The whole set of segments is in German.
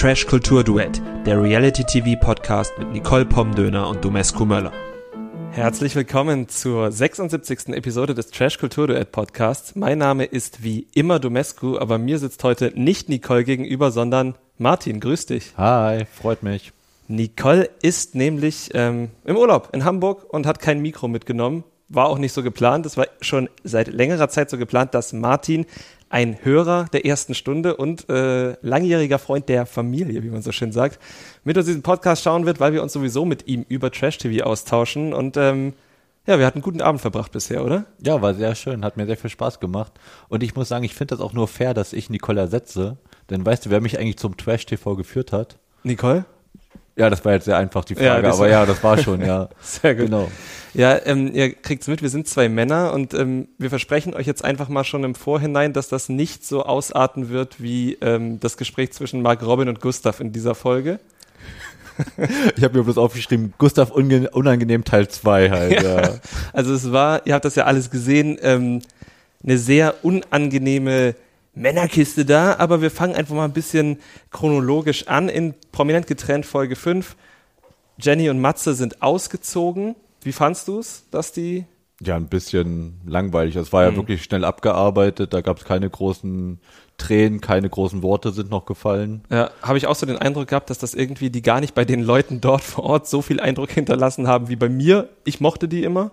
Trash Kultur Duett, der Reality TV Podcast mit Nicole Pomdöner und Domescu Möller. Herzlich willkommen zur 76. Episode des Trash Kultur Duett Podcasts. Mein Name ist wie immer Domescu, aber mir sitzt heute nicht Nicole gegenüber, sondern Martin. Grüß dich. Hi, freut mich. Nicole ist nämlich ähm, im Urlaub in Hamburg und hat kein Mikro mitgenommen. War auch nicht so geplant. Es war schon seit längerer Zeit so geplant, dass Martin ein Hörer der ersten Stunde und äh, langjähriger Freund der Familie, wie man so schön sagt, mit uns diesen Podcast schauen wird, weil wir uns sowieso mit ihm über Trash-TV austauschen. Und ähm, ja, wir hatten einen guten Abend verbracht bisher, oder? Ja, war sehr schön, hat mir sehr viel Spaß gemacht. Und ich muss sagen, ich finde das auch nur fair, dass ich Nicole ersetze. Denn weißt du, wer mich eigentlich zum Trash-TV geführt hat? Nicole? Ja, das war jetzt sehr einfach die Frage, Ja, aber ja, das war schon, ja. Sehr gut. Genau. Ja, ähm, ihr kriegt's mit, wir sind zwei Männer und ähm, wir versprechen euch jetzt einfach mal schon im Vorhinein, dass das nicht so ausarten wird wie ähm, das Gespräch zwischen Mark Robin und Gustav in dieser Folge. Ich habe mir bloß aufgeschrieben, Gustav unangenehm Teil 2 halt, ja. Also es war, ihr habt das ja alles gesehen, ähm, eine sehr unangenehme Männerkiste da, aber wir fangen einfach mal ein bisschen chronologisch an. In Prominent getrennt Folge 5. Jenny und Matze sind ausgezogen. Wie fandst du's, dass die Ja, ein bisschen langweilig. Es war ja wirklich schnell abgearbeitet, da gab es keine großen Tränen, keine großen Worte sind noch gefallen. Ja, habe ich auch so den Eindruck gehabt, dass das irgendwie die gar nicht bei den Leuten dort vor Ort so viel Eindruck hinterlassen haben wie bei mir. Ich mochte die immer.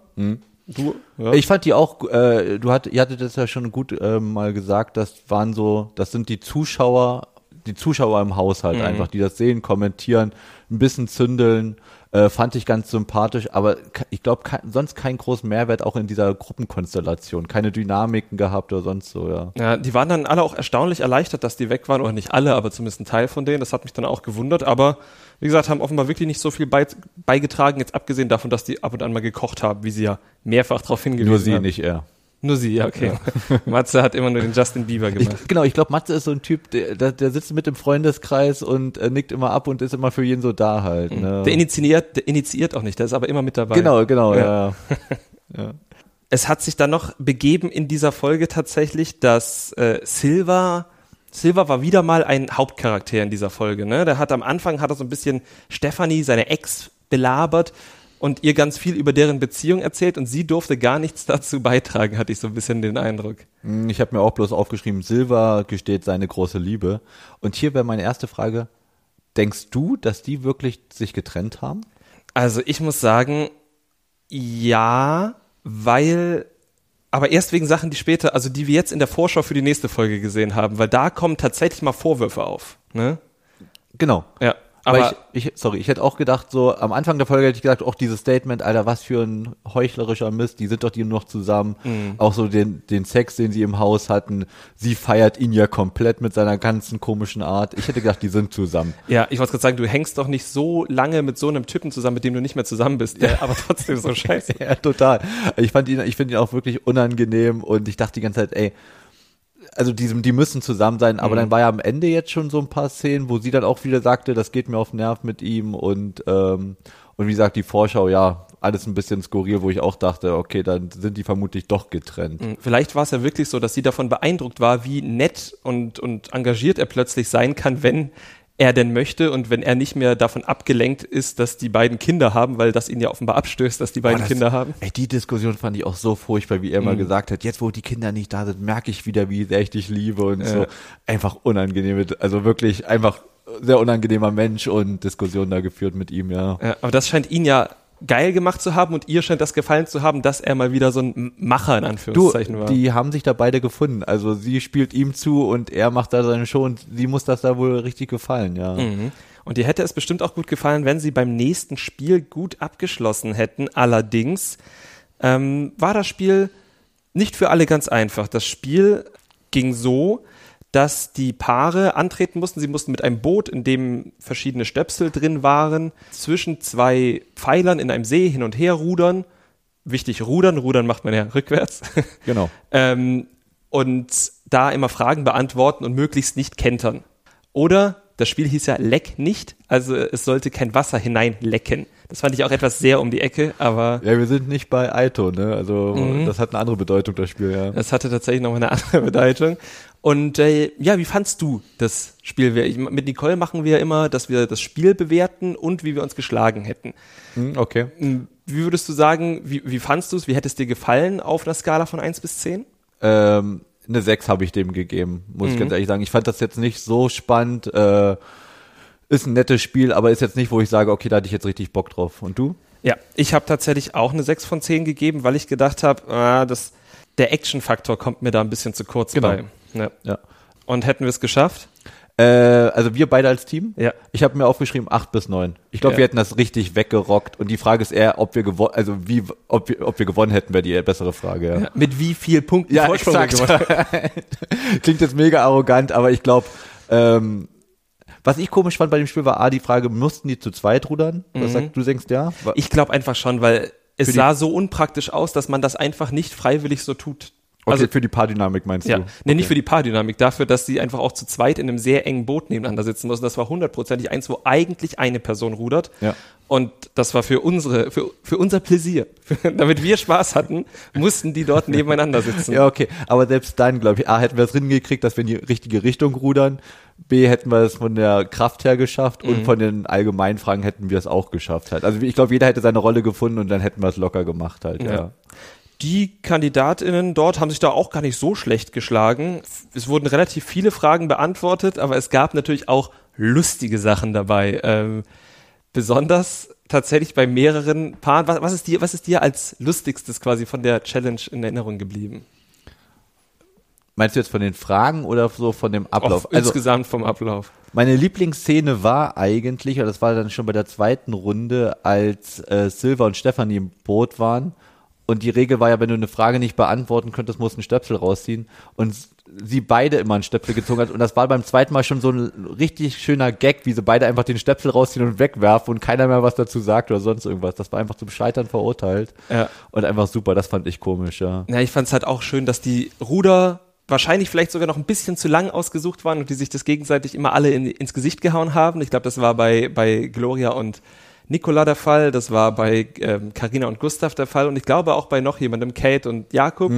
Du? Ja. Ich fand die auch, äh, du hat, ihr hattet das ja schon gut äh, mal gesagt, das waren so, das sind die Zuschauer, die Zuschauer im Haushalt einfach, die das sehen, kommentieren, ein bisschen zündeln, äh, fand ich ganz sympathisch, aber ke- ich glaube sonst keinen großen Mehrwert auch in dieser Gruppenkonstellation, keine Dynamiken gehabt oder sonst so, ja. Ja, die waren dann alle auch erstaunlich erleichtert, dass die weg waren, oder nicht alle, aber zumindest ein Teil von denen. Das hat mich dann auch gewundert, aber wie gesagt, haben offenbar wirklich nicht so viel bei, beigetragen, jetzt abgesehen davon, dass die ab und an mal gekocht haben, wie sie ja mehrfach darauf hingewiesen Nur sie, haben. nicht er. Nur sie, ja, okay. Matze hat immer nur den Justin Bieber Ich, gemacht. genau, ich glaube, Matze ist so ein Typ, der, der, sitzt mit im Freundeskreis und äh, nickt immer ab und ist immer für jeden so da halt. Ne? Der initiiert, der initiiert auch nicht, der ist aber immer mit dabei. genau, genau, Ja. ja. ja. es hat sich dann noch begeben in dieser Folge tatsächlich, dass äh, Silva Silva war wieder mal ein Hauptcharakter in dieser Folge. Ne? Der hat am Anfang hat er so ein bisschen Stephanie, seine Ex, belabert und ihr ganz viel über deren Beziehung erzählt und sie durfte gar nichts dazu beitragen, hatte ich so ein bisschen den Eindruck. Hm, Ich habe mir auch bloß aufgeschrieben, Silva gesteht seine große Liebe. Und hier wäre meine erste Frage, denkst du, dass die wirklich sich getrennt haben? Also ich muss sagen, ja, weil, aber erst wegen Sachen, die später, also die wir jetzt in der Vorschau für die nächste Folge gesehen haben, weil da kommen tatsächlich mal Vorwürfe auf. Ne? Genau. Ja, Aber, ich, ich, sorry, ich hätte auch gedacht, so am Anfang der Folge hätte ich gesagt, auch dieses Statement, Alter, was für ein heuchlerischer Mist, die sind doch die nur noch zusammen. Auch so den, den Sex, den sie im Haus hatten, sie feiert ihn ja komplett mit seiner ganzen komischen Art. Ich hätte gedacht, die sind zusammen. Ja, ich wollte gerade sagen, du hängst doch nicht so lange mit so einem Typen zusammen, mit dem du nicht mehr zusammen bist, der aber trotzdem so scheiße. Ja, total. Ich fand ihn, ich finde ihn auch wirklich unangenehm und ich dachte die ganze Zeit, ey, also die, die müssen zusammen sein, aber dann war ja am Ende jetzt schon so ein paar Szenen, wo sie dann auch wieder sagte, das geht mir auf den Nerv mit ihm und ähm, und wie gesagt, die Vorschau, ja, alles ein bisschen skurril, wo ich auch dachte, okay, dann sind die vermutlich doch getrennt. Vielleicht war es ja wirklich so, dass sie davon beeindruckt war, wie nett und, und engagiert er plötzlich sein kann, wenn er denn möchte und wenn er nicht mehr davon abgelenkt ist, dass die beiden Kinder haben, weil das ihn ja offenbar abstößt, dass die beiden das- Kinder haben. Ey, die Diskussion fand ich auch so furchtbar, wie er mal gesagt hat, jetzt wo die Kinder nicht da sind, merke ich wieder, wie sehr ich dich liebe und so. Einfach unangenehm, also wirklich einfach sehr unangenehmer Mensch und Diskussion da geführt mit ihm, ja. Ja, aber das scheint ihn ja geil gemacht zu haben und ihr scheint das gefallen zu haben, dass er mal wieder so ein Macher in Du, Anführungszeichen war. die haben sich da beide gefunden. Also sie spielt ihm zu und er macht da seine Show und sie muss das da wohl richtig gefallen, ja. Mhm. Und ihr hätte es bestimmt auch gut gefallen, wenn sie beim nächsten Spiel gut abgeschlossen hätten. Allerdings ähm, war das Spiel nicht für alle ganz einfach. Das Spiel ging so, dass die Paare antreten mussten. Sie mussten mit einem Boot, in dem verschiedene Stöpsel drin waren, zwischen zwei Pfeilern in einem See hin und her rudern. Wichtig, rudern. Rudern macht man ja rückwärts. Genau. ähm, und da immer Fragen beantworten und möglichst nicht kentern. Oder das Spiel hieß ja Leck nicht, also es sollte kein Wasser hineinlecken. Das fand ich auch etwas sehr um die Ecke, aber Ja, wir sind nicht bei Aito, ne? Also Mhm. das hat eine andere Bedeutung, das Spiel, ja. es hatte tatsächlich noch eine andere Bedeutung. Und äh, ja, wie fandst du das Spiel? Wir, mit Nicole machen wir immer, dass wir das Spiel bewerten und wie wir uns geschlagen hätten. Hm, okay. Wie würdest du sagen, wie, wie fandst du es? Wie hätte es dir gefallen auf einer Skala von 1 bis 10? Ähm, eine 6 habe ich dem gegeben, muss ich ganz ehrlich sagen. Ich fand das jetzt nicht so spannend. Äh, ist ein nettes Spiel, aber ist jetzt nicht, wo ich sage, okay, da hatte ich jetzt richtig Bock drauf. Und du? Ja, ich habe tatsächlich auch eine 6 von 10 gegeben, weil ich gedacht habe, ah, das, der Action-Faktor kommt mir da ein bisschen zu kurz Genau. bei. Ja. Ja. Und hätten wir es geschafft? Äh, also wir beide als Team? Ja. Ich habe mir aufgeschrieben 8 bis 9. Ich glaube, Ja. wir hätten das richtig weggerockt. Und die Frage ist eher, ob wir gewonnen, also wie, ob wir, ob wir gewonnen hätten, wäre die bessere Frage. Ja. Mit wie viel Punkten Ja, Vorsprung exakt. Klingt jetzt mega arrogant, aber ich glaube, ähm, was ich komisch fand bei dem Spiel war A, die Frage, mussten die zu zweit rudern? Was sagst du, denkst ja? Ich glaube einfach schon, weil es sah so unpraktisch aus, dass man das einfach nicht freiwillig so tut. Okay, Also für die Paardynamik meinst Ja, du? nee, nicht für die Paardynamik, dafür, dass sie einfach auch zu zweit in einem sehr engen Boot nebeneinander sitzen müssen. Das war hundertprozentig eins, wo eigentlich eine Person rudert. Ja. Und das war für unsere, für, für unser Pläsier. Damit wir Spaß hatten, mussten die dort nebeneinander sitzen. Ja, okay. Aber selbst dann, glaube ich, A, hätten wir es hingekriegt, dass wir in die richtige Richtung rudern. B, hätten wir es von der Kraft her geschafft. Mhm. Und von den allgemeinen Fragen hätten wir es auch geschafft halt. Also ich glaube, jeder hätte seine Rolle gefunden und dann hätten wir es locker gemacht halt. Ja. Ja. Die KandidatInnen dort haben sich da auch gar nicht so schlecht geschlagen. Es wurden relativ viele Fragen beantwortet, aber es gab natürlich auch lustige Sachen dabei. Ähm, besonders tatsächlich bei mehreren Paaren. Was, was, ist dir, was ist dir als lustigstes quasi von der Challenge in Erinnerung geblieben? Meinst du jetzt von den Fragen oder so von dem Ablauf? Auch insgesamt vom Ablauf. Meine Lieblingsszene war eigentlich, oder das war dann schon bei der zweiten Runde, als äh, Silva und Stefanie im Boot waren. Und die Regel war ja, wenn du eine Frage nicht beantworten könntest, musst du einen Stöpsel rausziehen. Und sie beide immer einen Stöpsel gezogen hat. Und das war beim zweiten Mal schon so ein richtig schöner Gag, wie sie beide einfach den Stöpsel rausziehen und wegwerfen und keiner mehr was dazu sagt oder sonst irgendwas. Das war einfach zum Scheitern verurteilt. Ja. Und einfach super, das fand ich komisch, ja. Ja, ich fand es halt auch schön, dass die Ruder wahrscheinlich vielleicht sogar noch ein bisschen zu lang ausgesucht waren und die sich das gegenseitig immer alle in, ins Gesicht gehauen haben. Ich glaube, das war bei, bei Gloria und Nicola der Fall, das war bei ähm, Carina und Gustav der Fall und ich glaube auch bei noch jemandem, Kate und Jakob.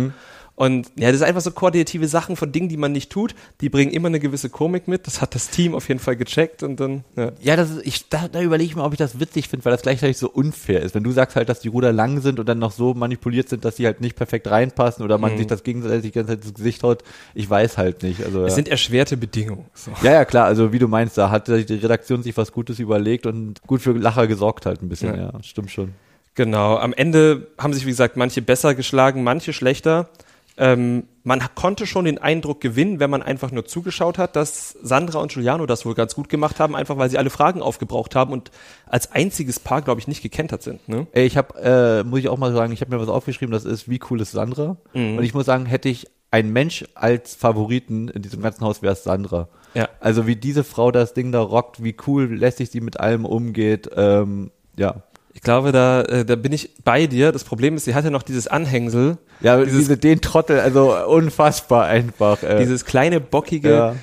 Und ja, das ist einfach so koordinative Sachen von Dingen, die man nicht tut. Die bringen immer eine gewisse Komik mit. Das hat das Team auf jeden Fall gecheckt und dann, ja. Ja, das ist, ich, da, da überlege ich mal, ob ich das witzig finde, weil das gleichzeitig so unfair ist. Wenn du sagst halt, dass die Ruder lang sind und dann noch so manipuliert sind, dass sie halt nicht perfekt reinpassen oder man sich das gegenseitig die ganze Zeit ins Gesicht haut, ich weiß halt nicht. Also, Es ja. sind erschwerte Bedingungen. So. ja, ja, klar, also wie du meinst, da hat die Redaktion sich was Gutes überlegt und gut für Lacher gesorgt halt ein bisschen, ja, Ja. stimmt schon. Genau, am Ende haben sich, wie gesagt, manche besser geschlagen, manche schlechter. Ähm, man konnte schon den Eindruck gewinnen, wenn man einfach nur zugeschaut hat, dass Sandra und Giuliano das wohl ganz gut gemacht haben, einfach weil sie alle Fragen aufgebraucht haben und als einziges Paar, glaube ich, nicht gekentert sind. Ne? Ey, ich habe, äh, muss ich auch mal sagen, ich habe mir was aufgeschrieben, das ist, wie cool ist Sandra? Und ich muss sagen, hätte ich ein Mensch als Favoriten in diesem ganzen Haus, wäre es Sandra. Ja. Also wie diese Frau das Ding da rockt, wie cool lässig sie mit allem umgeht, ähm, ja. Ich glaube, da, äh, da bin ich bei dir. Das Problem ist, sie hatte noch dieses Anhängsel, Ja, Dieses- diese, den Trottel, also unfassbar einfach. Äh, dieses kleine, bockige ja,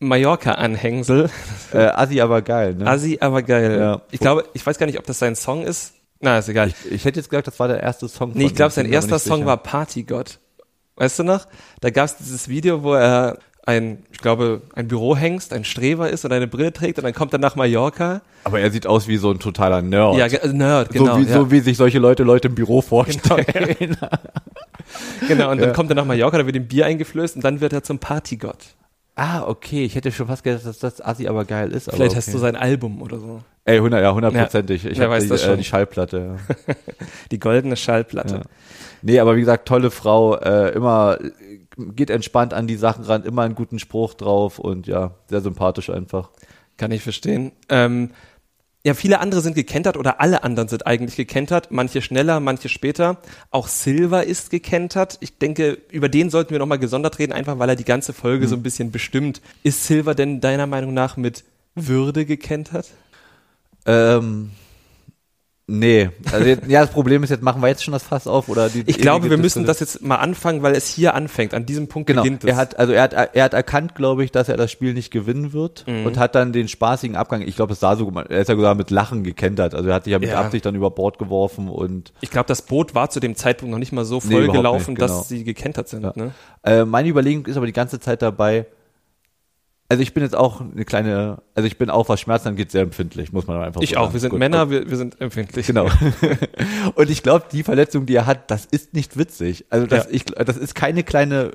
Mallorca-Anhängsel. äh, Assi aber geil, ne? Assi, aber geil. Ja. Ich glaube, ich weiß gar nicht, ob das sein Song ist. Na, ist egal. Ich hätte jetzt gesagt, das war der erste Song. Nee, ich glaube, sein erster Song sicher. war Partygott. Weißt du noch? Da gab es dieses Video, wo er ein, ich glaube, ein Bürohengst, ein Streber ist und eine Brille trägt und dann kommt er nach Mallorca. Aber er sieht aus wie so ein totaler Nerd. Ja, ge- äh, Nerd, genau. so, wie, ja. so wie sich solche Leute Leute im Büro vorstellen. genau, und dann Ja. kommt er nach Mallorca, da wird ihm Bier eingeflößt und dann wird er zum Partygott. ah, okay. Ich hätte schon fast gedacht, dass das Assi aber geil ist. Aber Vielleicht okay. hast du sein Album oder so. Ey, 100, ja, hundertprozentig. Ich habe weiß die, das äh, die Schallplatte. Ja. Die goldene Schallplatte. Ja. Nee, aber wie gesagt, tolle Frau, äh, immer geht entspannt an die Sachen ran, immer einen guten Spruch drauf und ja, sehr sympathisch einfach. Kann ich verstehen. Ähm, ja, viele andere sind gekentert oder alle anderen sind eigentlich gekentert. Manche schneller, manche später. Auch Silver ist gekentert. Ich denke, über den sollten wir nochmal gesondert reden, einfach weil er die ganze Folge so ein bisschen bestimmt. Ist Silver denn deiner Meinung nach mit Würde gekentert? Ähm, Nee, also jetzt, ja, das Problem ist, jetzt machen wir jetzt schon das Fass auf oder die Ich glaube, wir müssen das jetzt mal anfangen, weil es hier anfängt. An diesem Punkt Genau, beginnt es. er hat, also er hat, er hat erkannt, glaube ich, dass er das Spiel nicht gewinnen wird Mhm. und hat dann den spaßigen Abgang, ich glaube, es sah so, er ist ja sogar mit Lachen gekentert, also er hat sich ja mit Ja. Absicht dann über Bord geworfen und ich glaube, das Boot war zu dem Zeitpunkt noch nicht mal so Nee, voll überhaupt gelaufen, nicht, genau. dass sie gekentert sind. Ja. Ne? Äh, meine Überlegung ist aber die ganze Zeit dabei, also ich bin jetzt auch eine kleine, also ich bin auch, was Schmerzen angeht, sehr empfindlich, muss man einfach Ich so auch. sagen. Wir sind Gut, Männer, wir, wir sind empfindlich. Genau. Und ich glaube, die Verletzung, die er hat, das ist nicht witzig. Also das, Ja. ich, das ist keine kleine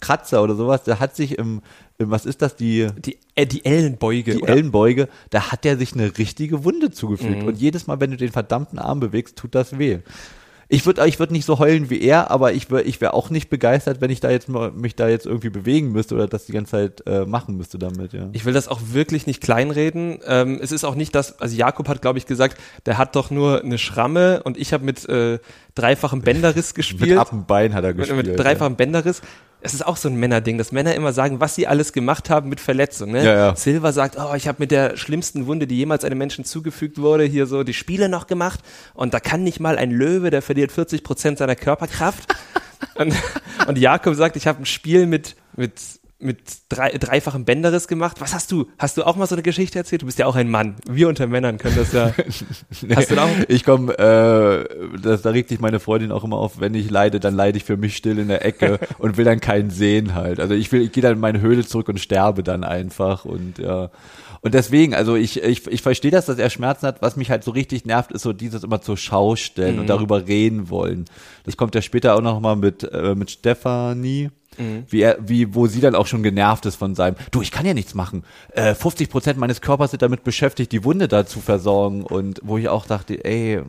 Kratzer oder sowas. Der hat sich im, im was ist das, die, Die, äh, die Ellenbeuge. die oder- Ellenbeuge, da hat er sich eine richtige Wunde zugefügt. Mhm. Und jedes Mal, wenn du den verdammten Arm bewegst, tut das weh. Ich würde ich würd nicht so heulen wie er, aber ich wäre ich wär auch nicht begeistert, wenn ich da jetzt mal, mich da jetzt irgendwie bewegen müsste oder das die ganze Zeit äh, machen müsste damit, ja. Ich will das auch wirklich nicht kleinreden. Ähm, es ist auch nicht das, also Jakob hat, glaube ich, gesagt, der hat doch nur eine Schramme und ich habe mit äh, dreifachem Bänderriss Mit gespielt. ab dem Bein hat er mit, gespielt. mit dreifachem Bänderriss. Es ist auch so ein Männerding, dass Männer immer sagen, was sie alles gemacht haben mit Verletzung. Ne? Ja, ja. Silva sagt, oh, ich habe mit der schlimmsten Wunde, die jemals einem Menschen zugefügt wurde, hier so die Spiele noch gemacht. Und da kann nicht mal ein Löwe, der verliert 40 Prozent seiner Körperkraft. und, und Jakob sagt, ich habe ein Spiel mit mit mit drei, dreifachem Bänderriss gemacht. Was hast du? Hast du auch mal so eine Geschichte erzählt? Du bist ja auch ein Mann. Wir unter Männern können das ja. Hast du auch? Ich komme, äh, das, da regt sich meine Freundin auch immer auf, wenn ich leide, dann leide ich für mich still in der Ecke und will dann keinen sehen halt. Also ich will, ich gehe dann in meine Höhle zurück und sterbe dann einfach und ja. Und deswegen, also ich, ich, ich verstehe das, dass er Schmerzen hat. Was mich halt so richtig nervt, ist so dieses immer zur Schau stellen und darüber reden wollen. Das kommt ja später auch noch mal mit, äh, mit Stefanie. Wie er, wie, wo sie dann auch schon genervt ist von seinem, du, ich kann ja nichts machen. Äh, 50 Prozent meines Körpers sind damit beschäftigt, die Wunde da zu versorgen. Und wo ich auch dachte, ey,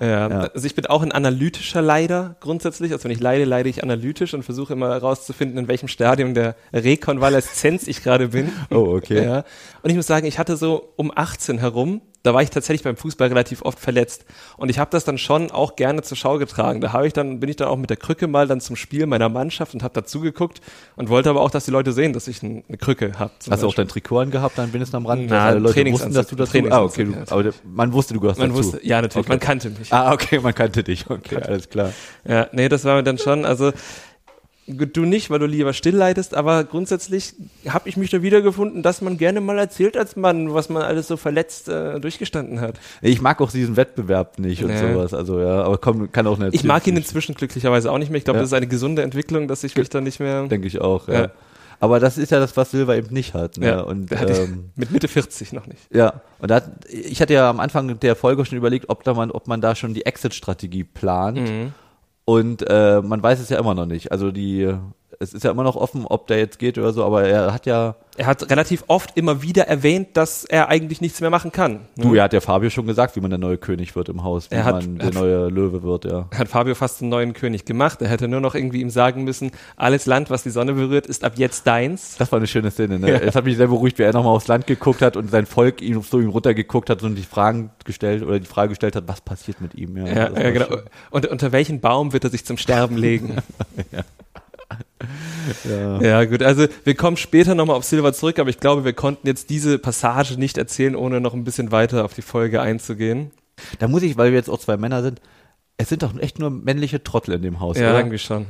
Ja, Ja. Also ich bin auch ein analytischer Leider grundsätzlich. Also wenn ich leide, leide ich analytisch und versuche immer herauszufinden, in welchem Stadium der Rekonvaleszenz ich gerade bin. Oh, okay. Ja. Und ich muss sagen, ich hatte so um 18 herum, da war ich tatsächlich beim Fußball relativ oft verletzt. Und ich habe das dann schon auch gerne zur Schau getragen. Da habe ich dann, bin ich dann auch mit der Krücke mal dann zum Spiel meiner Mannschaft und habe dazugeguckt und wollte aber auch, dass die Leute sehen, dass ich ein- eine Krücke habe. Hast du auch dein Trikot angehabt, dann wenigstens am Rand? Na, alle Leute wussten, dass du dazu, ah, Trainingsanzug, okay, du, aber man wusste, du gehörst Man dazu. wusste, ja natürlich, Okay. man kannte mich. Ah, okay, man kannte dich, okay, alles klar. Ja, nee, das war mir dann schon, also du nicht, weil du lieber still leidest, aber grundsätzlich habe ich mich da wiedergefunden, dass man gerne mal erzählt als Mann, was man alles so verletzt äh, durchgestanden hat. Ich mag auch diesen Wettbewerb nicht und Nee. sowas, also ja, aber komm, kann auch nicht. Ich mag ihn inzwischen glücklicherweise auch nicht mehr. Ich glaube, Ja. das ist eine gesunde Entwicklung, dass ich mich da nicht mehr Denke ich auch, ja. Ja. Aber das ist ja das, was Silva eben nicht hat. Ne? Ja, und ähm, mit Mitte 40 noch nicht. ja, und da hat, ich hatte ja am Anfang der Folge schon überlegt, ob da man, ob man da schon die Exit-Strategie plant. Mhm. Und äh, man weiß es ja immer noch nicht. Also die, es ist ja immer noch offen, ob der jetzt geht oder so, aber er hat ja, Er hat relativ oft immer wieder erwähnt, dass er eigentlich nichts mehr machen kann. ne? du, er hat ja Fabio schon gesagt, wie man der neue König wird im Haus, wie hat- man er der hat- neue Löwe wird, ja. hat Fabio fast einen neuen König gemacht. Er hätte nur noch irgendwie ihm sagen müssen, alles Land, was die Sonne berührt, ist ab jetzt deins. Das war eine schöne Szene, ne? Ja. Es hat mich sehr beruhigt, wie er nochmal aufs Land geguckt hat und sein Volk ihm so ihm runtergeguckt hat und die Fragen gestellt oder die Frage gestellt hat, was passiert mit ihm. Ja, das ja war genau. schön. Und unter welchen Baum wird er sich zum Sterben legen? Ja. Ja, gut. Also wir kommen später nochmal auf Silver zurück, aber ich glaube, wir konnten jetzt diese Passage nicht erzählen, ohne noch ein bisschen weiter auf die Folge einzugehen. Da muss ich, weil wir jetzt auch zwei Männer sind, es sind doch echt nur männliche Trottel in dem Haus, Ja, oder? irgendwie schon.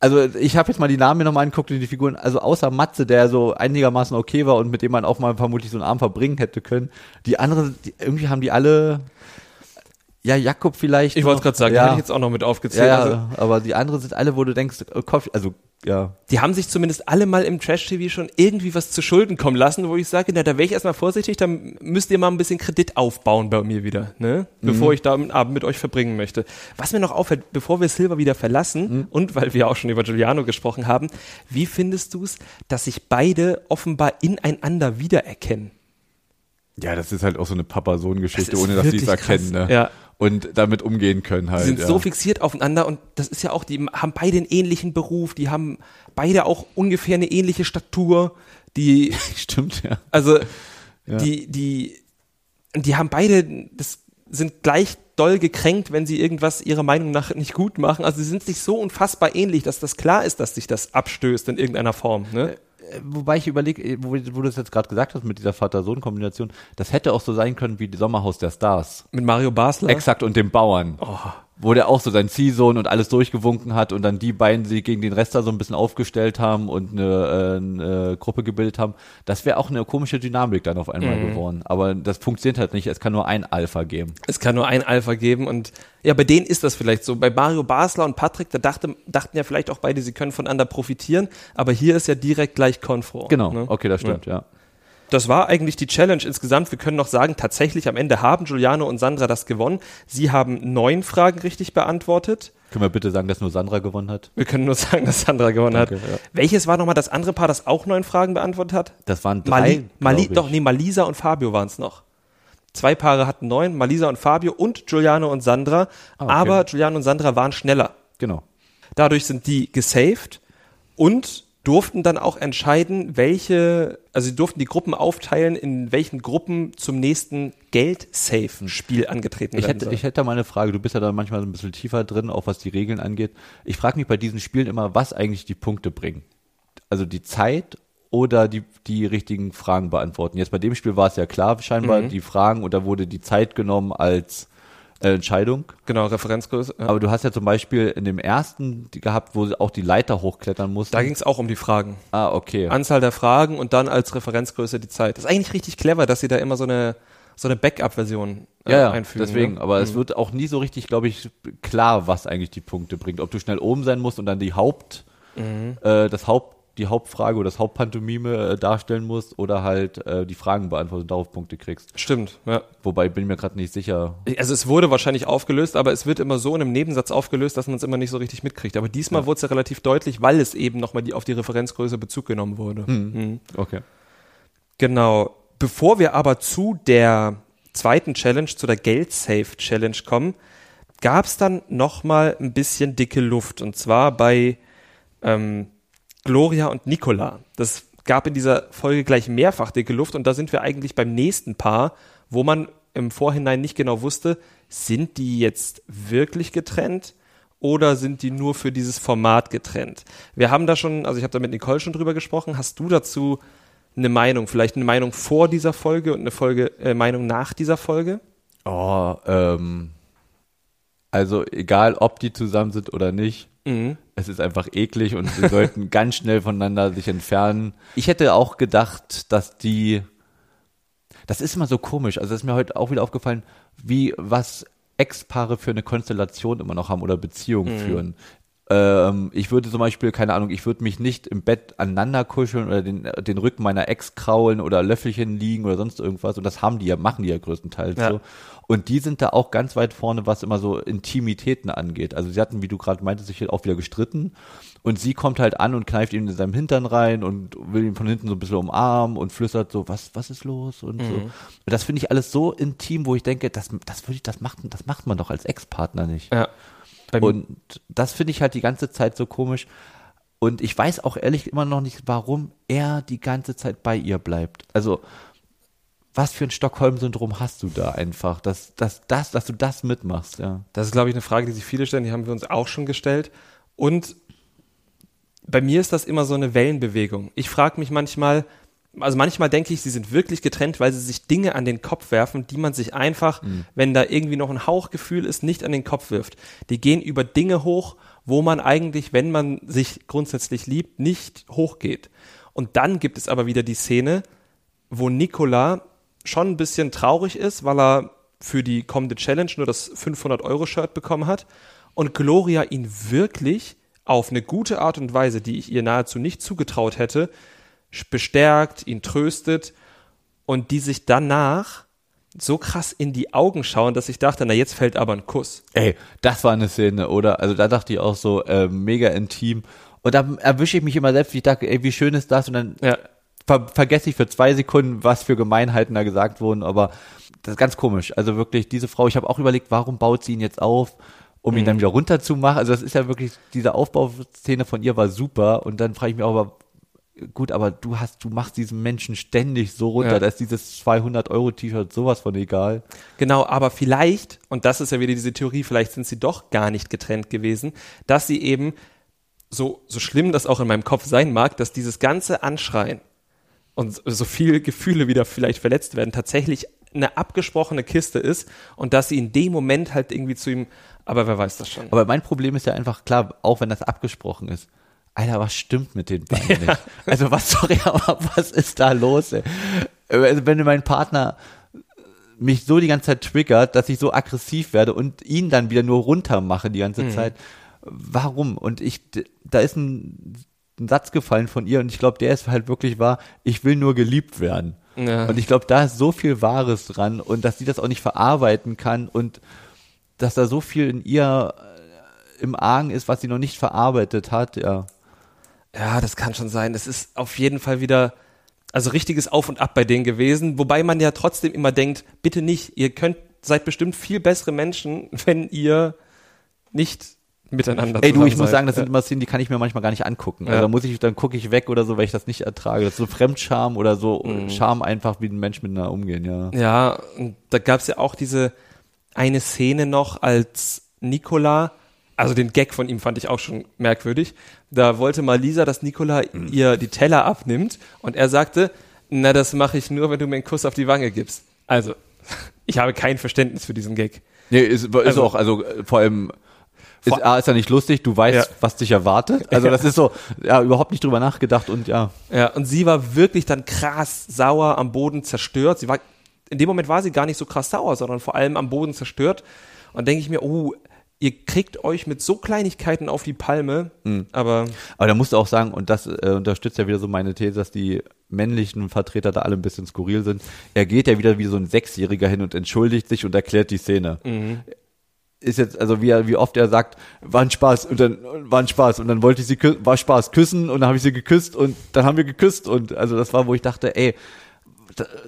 Also ich habe jetzt mal die Namen mir nochmal angeguckt und die Figuren, also außer Matze, der so einigermaßen okay war und mit dem man auch mal vermutlich so einen Abend verbringen hätte können, die anderen, die, irgendwie haben die alle, ja, Jakob vielleicht. Ich wollte es gerade sagen, die ja, hätte ich jetzt auch noch mit aufgezählt. ja, Also, ja, aber die anderen sind alle, wo du denkst, äh, Kopf, also ja, die haben sich zumindest alle mal im Trash-TV schon irgendwie was zu Schulden kommen lassen, wo ich sage, na, da wäre ich erstmal vorsichtig, dann müsst ihr mal ein bisschen Kredit aufbauen bei mir wieder, ne? Bevor ich da einen Abend mit euch verbringen möchte. Was mir noch auffällt, bevor wir Silver wieder verlassen und weil wir auch schon über Giuliano gesprochen haben, wie findest du es, dass sich beide offenbar ineinander wiedererkennen? Ja, das ist halt auch so eine Papa-Sohn-Geschichte, ohne dass sie es erkennen, ne? Ja. Und damit umgehen können halt. Die sind ja. so fixiert aufeinander und das ist ja auch, die haben beide einen ähnlichen Beruf, die haben beide auch ungefähr eine ähnliche Statur, die, Stimmt, ja. also, Ja. die, die, die haben beide, das sind gleich doll gekränkt, wenn sie irgendwas ihrer Meinung nach nicht gut machen. Also sie sind sich so unfassbar ähnlich, dass das klar ist, dass sich das abstößt in irgendeiner Form. Ne? Wobei ich überlege, wo, wo du es jetzt gerade gesagt hast mit dieser Vater-Sohn-Kombination, das hätte auch so sein können wie die Sommerhaus der Stars. Mit Mario Basler? Exakt und dem Bauern. Oh. Wo der auch so seinen Ziehsohn und alles durchgewunken hat und dann die beiden sie gegen den Rest da so ein bisschen aufgestellt haben und eine, äh, eine Gruppe gebildet haben. Das wäre auch eine komische Dynamik dann auf einmal Mhm. geworden. Aber das funktioniert halt nicht. Es kann nur ein Alpha geben. Es kann nur ein Alpha geben und ja, bei denen ist das vielleicht so. Bei Mario Basler und Patrick, da dachte, dachten ja vielleicht auch beide, sie können voneinander profitieren, aber hier ist ja direkt gleich Konfro. Genau. ne? Okay, das stimmt, ja. Das war eigentlich die Challenge insgesamt. Wir können noch sagen, tatsächlich am Ende haben Giuliano und Sandra das gewonnen. Sie haben neun Fragen richtig beantwortet. Können wir bitte sagen, dass nur Sandra gewonnen hat? Wir können nur sagen, dass Sandra gewonnen Danke, hat. ja. Welches war nochmal das andere Paar, das auch neun Fragen beantwortet hat? Das waren drei, Mali, Mali, doch, nee, Malisa und Fabio waren es noch. Zwei Paare hatten neun, Malisa und Fabio und Giuliano und Sandra. Ah, okay. Aber Giuliano und Sandra waren schneller. Genau. Dadurch sind die gesaved und durften dann auch entscheiden, welche, also sie durften die Gruppen aufteilen, in welchen Gruppen zum nächsten Geld-Safe-Spiel angetreten Ich werden hätte, soll. ich hätte da mal eine Frage. Du bist ja da manchmal so ein bisschen tiefer drin, auch was die Regeln angeht. Ich frage mich bei diesen Spielen immer, was eigentlich die Punkte bringen. Also die Zeit oder die, die richtigen Fragen beantworten. Jetzt bei dem Spiel war es ja klar, scheinbar Mhm. die Fragen und da wurde die Zeit genommen als äh, Entscheidung. genau, Referenzgröße. Ja. Aber du hast ja zum Beispiel in dem ersten gehabt, wo sie auch die Leiter hochklettern mussten. Da ging es auch um die Fragen. ah, okay. Anzahl der Fragen und dann als Referenzgröße die Zeit. Das ist eigentlich richtig clever, dass sie da immer so eine, so eine Backup-Version äh, ja, ja, einfügen. deswegen. ne? Aber es wird auch nie so richtig, glaube ich, klar, was eigentlich die Punkte bringt. Ob du schnell oben sein musst und dann die Haupt, Mhm. äh, das Haupt, die Hauptfrage oder das Hauptpantomime äh, darstellen musst oder halt äh, die Fragen beantworten und darauf Punkte kriegst. Stimmt, ja. Wobei bin ich mir gerade nicht sicher. Also es wurde wahrscheinlich aufgelöst, aber es wird immer so in einem Nebensatz aufgelöst, dass man es immer nicht so richtig mitkriegt. Aber diesmal wurde es ja relativ deutlich, weil es eben nochmal die, auf die Referenzgröße Bezug genommen wurde. Mhm. Okay. Genau. Bevor wir aber zu der zweiten Challenge, zu der Geld-Safe-Challenge kommen, gab es dann nochmal ein bisschen dicke Luft. Und zwar bei ähm, Gloria und Nicola. Das gab in dieser Folge gleich mehrfach dicke Luft. Und da sind wir eigentlich beim nächsten Paar, wo man im Vorhinein nicht genau wusste, sind die jetzt wirklich getrennt? Oder sind die nur für dieses Format getrennt? Wir haben da schon, also ich habe da mit Nicole schon drüber gesprochen. Hast du dazu eine Meinung? Vielleicht eine Meinung vor dieser Folge und eine Folge, äh, Meinung nach dieser Folge? Oh, ähm, also egal, ob die zusammen sind oder nicht, Mhm. es ist einfach eklig und sie sollten ganz schnell voneinander sich entfernen. Ich hätte auch gedacht, dass die, das ist immer so komisch, also das ist mir heute auch wieder aufgefallen, wie was Ex-Paare für eine Konstellation immer noch haben oder Beziehungen führen. Ähm, ich würde zum Beispiel, keine Ahnung, ich würde mich nicht im Bett aneinander kuscheln oder den, den Rücken meiner Ex kraulen oder Löffelchen liegen oder sonst irgendwas. Und das haben die ja, machen die ja größtenteils Ja. so. Und die sind da auch ganz weit vorne, was immer so Intimitäten angeht. Also sie hatten, wie du gerade meintest, sich auch wieder gestritten. Und sie kommt halt an und kneift ihm in seinem Hintern rein und will ihn von hinten so ein bisschen umarmen und flüstert so, was, was ist los? Und so. Und das finde ich alles so intim, wo ich denke, das, das würde ich, das macht, das macht man doch als Ex-Partner nicht. Ja. Beim- Und das finde ich halt die ganze Zeit so komisch. Und ich weiß auch ehrlich immer noch nicht, warum er die ganze Zeit bei ihr bleibt. Also, was für ein Stockholm-Syndrom hast du da einfach, dass, dass, das, dass du das mitmachst, ja. Das ist, glaube ich, eine Frage, die sich viele stellen, die haben wir uns auch schon gestellt. Und bei mir ist das immer so eine Wellenbewegung. Ich frage mich manchmal, also manchmal denke ich, sie sind wirklich getrennt, weil sie sich Dinge an den Kopf werfen, die man sich einfach, wenn da irgendwie noch ein Hauchgefühl ist, nicht an den Kopf wirft. Die gehen über Dinge hoch, wo man eigentlich, wenn man sich grundsätzlich liebt, nicht hochgeht. Und dann gibt es aber wieder die Szene, wo Nikola schon ein bisschen traurig ist, weil er für die kommende Challenge nur das 500-Euro-Shirt bekommen hat und Gloria ihn wirklich auf eine gute Art und Weise, die ich ihr nahezu nicht zugetraut hätte, bestärkt, ihn tröstet und die sich danach so krass in die Augen schauen, dass ich dachte, na jetzt fällt aber ein Kuss. Ey, das war eine Szene, oder? Also da dachte ich auch so, äh, mega intim. Und da erwische ich mich immer selbst, wie ich dachte, ey, wie schön ist das? Und dann Ja. ver vergesse ich für zwei Sekunden, was für Gemeinheiten da gesagt wurden, aber das ist ganz komisch. Also wirklich, diese Frau, ich habe auch überlegt, warum baut sie ihn jetzt auf, um ihn dann wieder runterzumachen? Also das ist ja wirklich, diese Aufbauszene von ihr war super und dann frage ich mich auch, aber gut, aber du hast, du machst diesen Menschen ständig so runter, Ja. da ist dieses 200 Euro T-Shirt sowas von egal. Genau, aber vielleicht, und das ist ja wieder diese Theorie, vielleicht sind sie doch gar nicht getrennt gewesen, dass sie eben so, so schlimm das auch in meinem Kopf sein mag, dass dieses ganze Anschreien und so viele Gefühle wieder vielleicht verletzt werden, tatsächlich eine abgesprochene Kiste ist und dass sie in dem Moment halt irgendwie zu ihm, aber wer weiß das schon. Aber mein Problem ist ja einfach klar, auch wenn das abgesprochen ist. Alter, was stimmt mit den beiden ja. nicht? Also was, sorry, aber was ist da los? Ey? Also wenn mein Partner mich so die ganze Zeit triggert, dass ich so aggressiv werde und ihn dann wieder nur runter mache die ganze mhm. Zeit. Warum? Und ich, da ist ein, ein Satz gefallen von ihr und ich glaube, der ist halt wirklich wahr, ich will nur geliebt werden. Ja. Und ich glaube, da ist so viel Wahres dran und dass sie das auch nicht verarbeiten kann und dass da so viel in ihr äh, im Argen ist, was sie noch nicht verarbeitet hat, ja. Ja, das kann schon sein. Das ist auf jeden Fall wieder, also richtiges Auf und Ab bei denen gewesen, wobei man ja trotzdem immer denkt, bitte nicht, ihr könnt, seid bestimmt viel bessere Menschen, wenn ihr nicht miteinander Ey, du, ich muss sagen, das sind immer Szenen, die kann ich mir manchmal gar nicht angucken. Also ja. da muss ich, dann gucke ich weg oder so, weil ich das nicht ertrage. Das ist so Fremdscham oder so mhm. Scham einfach, wie ein Mensch miteinander umgehen, ja. Ja, und da gab's ja auch diese eine Szene noch, als Nicola, also den Gag von ihm fand ich auch schon merkwürdig. Da wollte mal Lisa, dass Nicola mhm. ihr die Teller abnimmt und er sagte, na, das mache ich nur, wenn du mir einen Kuss auf die Wange gibst. Also, ich habe kein Verständnis für diesen Gag. Nee, ist, ist also, auch, also vor allem ist, A, ist ja nicht lustig, du weißt, ja. was dich erwartet. Also das ist so, ja, überhaupt nicht drüber nachgedacht und ja. Ja, und sie war wirklich dann krass sauer am Boden zerstört. Sie war, in dem Moment war sie gar nicht so krass sauer, sondern vor allem am Boden zerstört. Und denke ich mir, oh, ihr kriegt euch mit so Kleinigkeiten auf die Palme, mhm. aber. Aber da musst du auch sagen, und das äh, unterstützt ja wieder so meine These, dass die männlichen Vertreter da alle ein bisschen skurril sind. Er geht ja wieder wie so ein Sechsjähriger hin und entschuldigt sich und erklärt die Szene. Mhm ist jetzt, also wie, er, wie oft er sagt, war ein Spaß und dann war ein Spaß und dann wollte ich sie, war Spaß küssen und dann habe ich sie geküsst und dann haben wir geküsst und also das war, wo ich dachte, ey,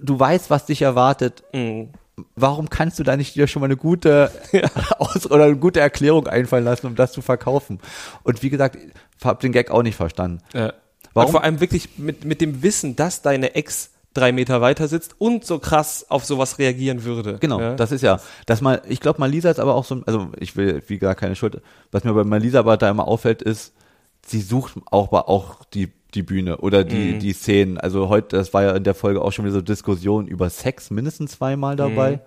du weißt, was dich erwartet. Mhm. Warum kannst du da nicht dir schon mal eine gute Aus oder eine gute Erklärung einfallen lassen, um das zu verkaufen? Und wie gesagt, hab den Gag auch nicht verstanden. Ja. Warum? Und vor allem wirklich mit, mit dem Wissen, dass deine Ex drei Meter weiter sitzt und so krass auf sowas reagieren würde. Genau, ja? das ist ja, dass mal, ich glaube, Malisa ist aber auch so, also ich will wie gar keine Schuld, was mir bei Malisa aber da immer auffällt, ist, sie sucht auch, auch die, die Bühne oder die, mhm. die Szenen. Also heute, das war ja in der Folge auch schon wieder so Diskussion über Sex mindestens zweimal dabei. Mhm.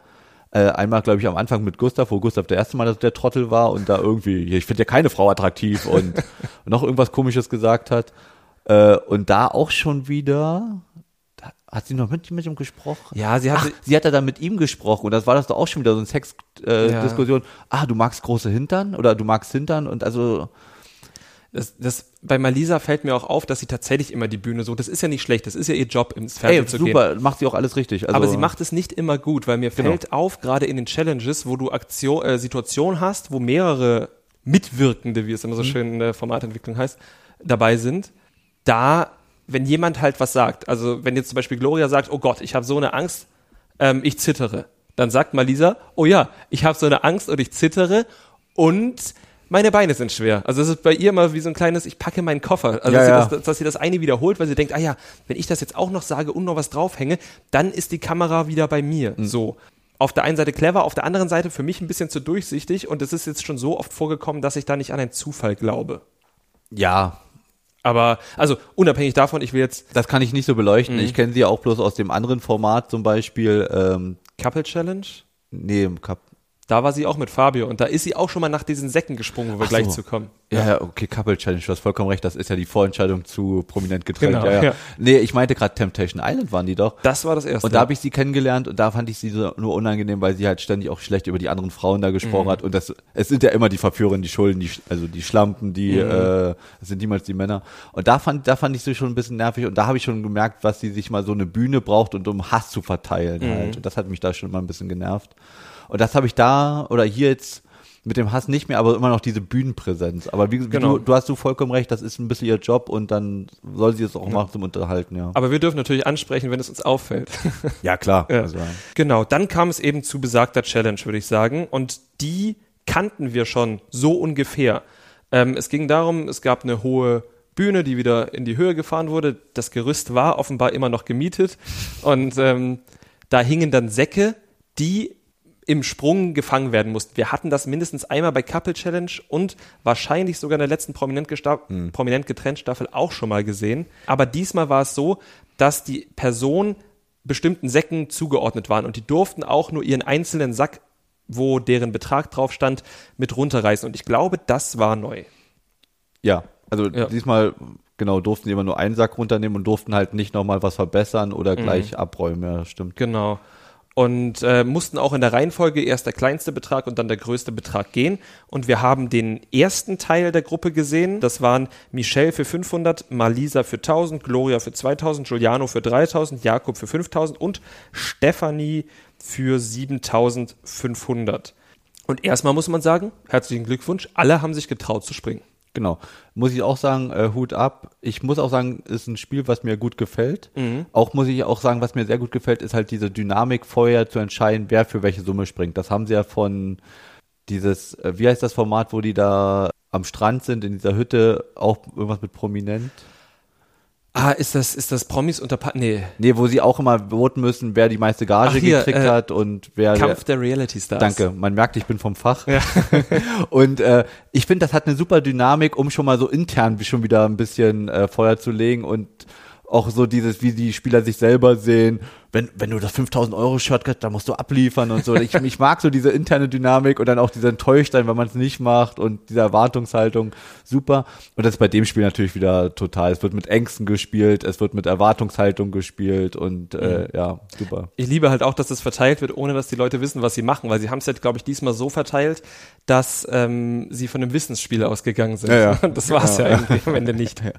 Äh, einmal, glaube ich, am Anfang mit Gustav, wo Gustav der erste Mal der Trottel war und da irgendwie, ich finde ja keine Frau attraktiv und noch irgendwas komisches gesagt hat. Äh, und da auch schon wieder, hat sie noch mit, mit ihm gesprochen? Ja, sie hat, Ach, sie hat ja dann mit ihm gesprochen und das war das doch auch schon wieder so eine Sexdiskussion. Äh, ja. Ah, du magst große Hintern oder du magst Hintern und also das, das, bei Malisa fällt mir auch auf, dass sie tatsächlich immer die Bühne so, das ist ja nicht schlecht, das ist ja ihr Job, ins Fernsehen Ey, zu super, gehen. macht sie auch alles richtig. Also Aber sie macht es nicht immer gut, weil mir genau. fällt auf, gerade in den Challenges, wo du Aktion, äh, Situationen hast, wo mehrere Mitwirkende, wie es immer so mhm. schön in der Formatentwicklung heißt, dabei sind, da wenn jemand halt was sagt, also wenn jetzt zum Beispiel Gloria sagt, oh Gott, ich habe so eine Angst, ähm, ich zittere, dann sagt Malisa, oh ja, ich habe so eine Angst und ich zittere und meine Beine sind schwer. Also es ist bei ihr immer wie so ein kleines, ich packe meinen Koffer. Also ja, dass, ja. Das, dass, sie das eine wiederholt, weil sie denkt, ah ja, wenn ich das jetzt auch noch sage und noch was draufhänge, dann ist die Kamera wieder bei mir. Mhm. So. Auf der einen Seite clever, auf der anderen Seite für mich ein bisschen zu durchsichtig und es ist jetzt schon so oft vorgekommen, dass ich da nicht an einen Zufall glaube. Ja, aber, also unabhängig davon, ich will jetzt. Das kann ich nicht so beleuchten. Mhm. Ich kenne sie auch bloß aus dem anderen Format, zum Beispiel. Ähm, Couple Challenge? Nee, Cup, da war sie auch mit Fabio und da ist sie auch schon mal nach diesen Säcken gesprungen, wo wir Ach gleich so. zu kommen. Ja, ja, okay, Couple Challenge, du hast vollkommen recht, das ist ja die Vorentscheidung zu prominent getrennt. Genau, ja, ja. Nee, ich meinte gerade Temptation Island waren die doch. Das war das erste. Und da habe ich sie kennengelernt und da fand ich sie nur unangenehm, weil sie halt ständig auch schlecht über die anderen Frauen da gesprochen mhm. hat und das es sind ja immer die Verführerinnen, die Schulden, die also die Schlampen, die mhm. äh, sind niemals die Männer. Und da fand da fand ich sie schon ein bisschen nervig und da habe ich schon gemerkt, was sie sich mal so eine Bühne braucht und um Hass zu verteilen mhm. halt. Und das hat mich da schon mal ein bisschen genervt. Und das habe ich da oder hier jetzt mit dem Hass nicht mehr, aber immer noch diese Bühnenpräsenz. Aber wie, genau. du, du hast du vollkommen recht, das ist ein bisschen ihr Job und dann soll sie es auch ja. machen zum Unterhalten, ja. Aber wir dürfen natürlich ansprechen, wenn es uns auffällt. Ja, klar. Ja. Also. Genau, dann kam es eben zu besagter Challenge, würde ich sagen. Und die kannten wir schon so ungefähr. Ähm, es ging darum, es gab eine hohe Bühne, die wieder in die Höhe gefahren wurde. Das Gerüst war offenbar immer noch gemietet. Und ähm, da hingen dann Säcke, die im Sprung gefangen werden mussten. Wir hatten das mindestens einmal bei Couple Challenge und wahrscheinlich sogar in der letzten prominent, hm. prominent getrennt Staffel auch schon mal gesehen. Aber diesmal war es so, dass die Person bestimmten Säcken zugeordnet waren und die durften auch nur ihren einzelnen Sack, wo deren Betrag drauf stand, mit runterreißen. Und ich glaube, das war neu. Ja, also ja. diesmal genau durften sie immer nur einen Sack runternehmen und durften halt nicht nochmal was verbessern oder gleich mhm. abräumen. Ja, stimmt. Genau und äh, mussten auch in der Reihenfolge erst der kleinste Betrag und dann der größte Betrag gehen. Und wir haben den ersten Teil der Gruppe gesehen. Das waren Michelle für 500, Malisa für 1000, Gloria für 2000, Giuliano für 3000, Jakob für 5000 und Stephanie für 7500. Und erstmal muss man sagen, herzlichen Glückwunsch, alle haben sich getraut zu springen. Genau. Muss ich auch sagen, äh, Hut ab. Ich muss auch sagen, ist ein Spiel, was mir gut gefällt. Mhm. Auch muss ich auch sagen, was mir sehr gut gefällt, ist halt diese Dynamik vorher zu entscheiden, wer für welche Summe springt. Das haben sie ja von dieses, äh, wie heißt das Format, wo die da am Strand sind, in dieser Hütte, auch irgendwas mit Prominent. Ah, ist das, ist das Promis unter pa Nee. Nee, wo sie auch immer voten müssen, wer die meiste Gage Ach, hier, gekriegt äh, hat und wer. Kampf der Reality Stars. Danke, man merkt, ich bin vom Fach. Ja. und äh, ich finde, das hat eine super Dynamik, um schon mal so intern schon wieder ein bisschen äh, Feuer zu legen und auch so dieses, wie die Spieler sich selber sehen wenn, wenn du das 5000 Euro Shirt kriegst, dann musst du abliefern und so. Ich, ich mag so diese interne Dynamik und dann auch diese Enttäuschtsein, wenn man es nicht macht und diese Erwartungshaltung super. Und das ist bei dem Spiel natürlich wieder total. Es wird mit Ängsten gespielt, es wird mit Erwartungshaltung gespielt und äh, mhm. ja, super. Ich liebe halt auch, dass es verteilt wird, ohne dass die Leute wissen, was sie machen, weil sie haben es jetzt, glaube ich, diesmal so verteilt, dass ähm, sie von einem Wissensspiel ausgegangen sind. Ja, ja. Das war es ja. ja irgendwie am Ende nicht.